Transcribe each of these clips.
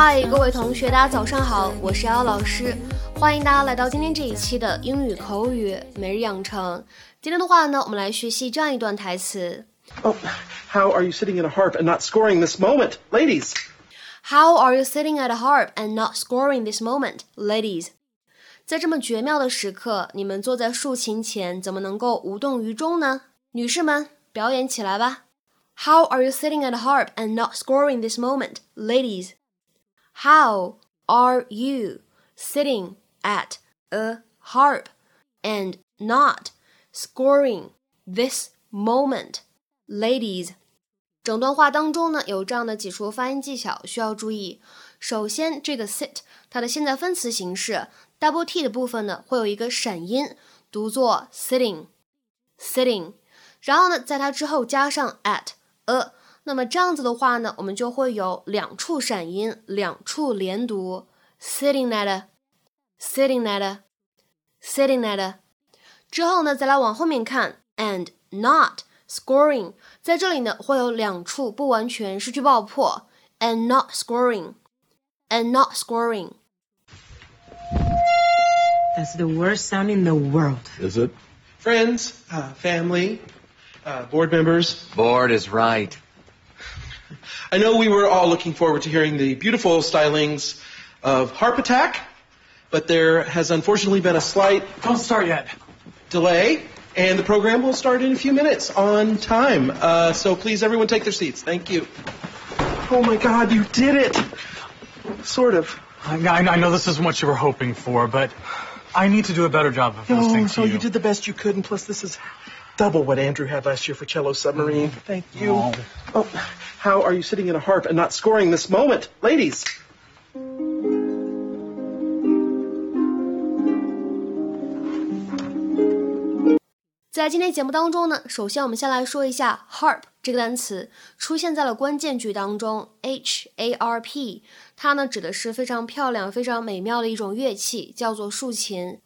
嗨，各位同学，大家早上好，我是姚老师，欢迎大家来到今天这一期的英语口语每日养成。今天的话呢，我们来学习这样一段台词。Oh, how are you sitting at a harp and not scoring this moment, ladies? How are you sitting at a harp and not scoring this moment, ladies? 在这么绝妙的时刻，你们坐在竖琴前，怎么能够无动于衷呢？女士们，表演起来吧！How are you sitting at a harp and not scoring this moment, ladies? How are you sitting at a harp and not scoring this moment, ladies? 整段话当中呢，有这样的几处发音技巧需要注意。首先，这个 sit 它的现在分词形式 double t 的部分呢，会有一个闪音，读作 sitting，sitting。然后呢，在它之后加上 at a。 那么这样子的话呢，我们就会有两处闪音，两处连读，sitting at，sitting at，sitting at。之后呢，再来往后面看，and not scoring，在这里呢会有两处不完全失去爆破，and not scoring，and not scoring。That's the worst sound in the world. Is it? Friends, uh, family, uh, board members. Board is right. I know we were all looking forward to hearing the beautiful stylings of Harp Attack, but there has unfortunately been a slight Don't start yet. delay, and the program will start in a few minutes on time. Uh, so please, everyone, take their seats. Thank you. Oh my God, you did it! Sort of. I, I know this isn't what you were hoping for, but I need to do a better job of listening Oh, to so you. you did the best you could, and plus this is double what Andrew had last year for Cello Submarine. Thank you. Oh. Oh, how are you sitting in a harp and not scoring this moment, ladies? 在今天节目当中呢，首先我们先来说一下 harp 这个单词出现在了关键句当中，h a r p，它呢指的是非常漂亮、非常美妙的一种乐器，叫做竖琴。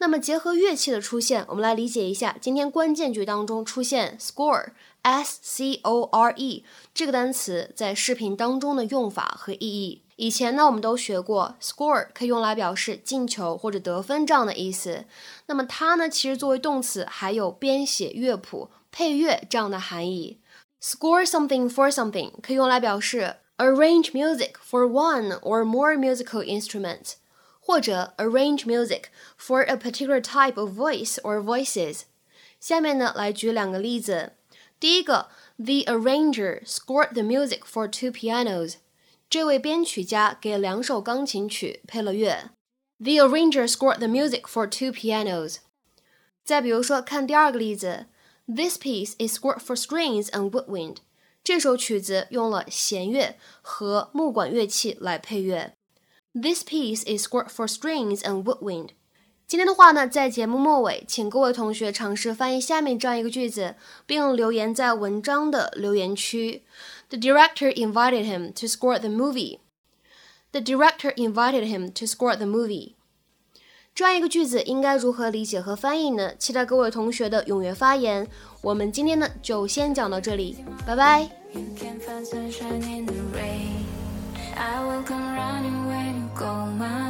那么结合乐器的出现，我们来理解一下今天关键句当中出现 score s c o r e 这个单词在视频当中的用法和意义。以前呢，我们都学过 score 可以用来表示进球或者得分这样的意思。那么它呢，其实作为动词还有编写乐谱、配乐这样的含义。Score something for something 可以用来表示 arrange music for one or more musical instruments，或者 arrange music for a particular type of voice or voices。下面呢，来举两个例子。第一个，The arranger scored the music for two pianos。这位编曲家给两首钢琴曲配了乐。The arranger scored the music for two pianos。再比如说，看第二个例子，This piece is scored for strings and woodwind。这首曲子用了弦乐和木管乐器来配乐。 This piece is scored for strings and woodwind。今天的话呢，在节目末尾，请各位同学尝试翻译下面这样一个句子，并留言在文章的留言区。The director invited him to score the movie. The director invited him to score the movie. 这样一个句子应该如何理解和翻译呢？期待各位同学的踊跃发言。我们今天呢就先讲到这里，拜拜。 Call my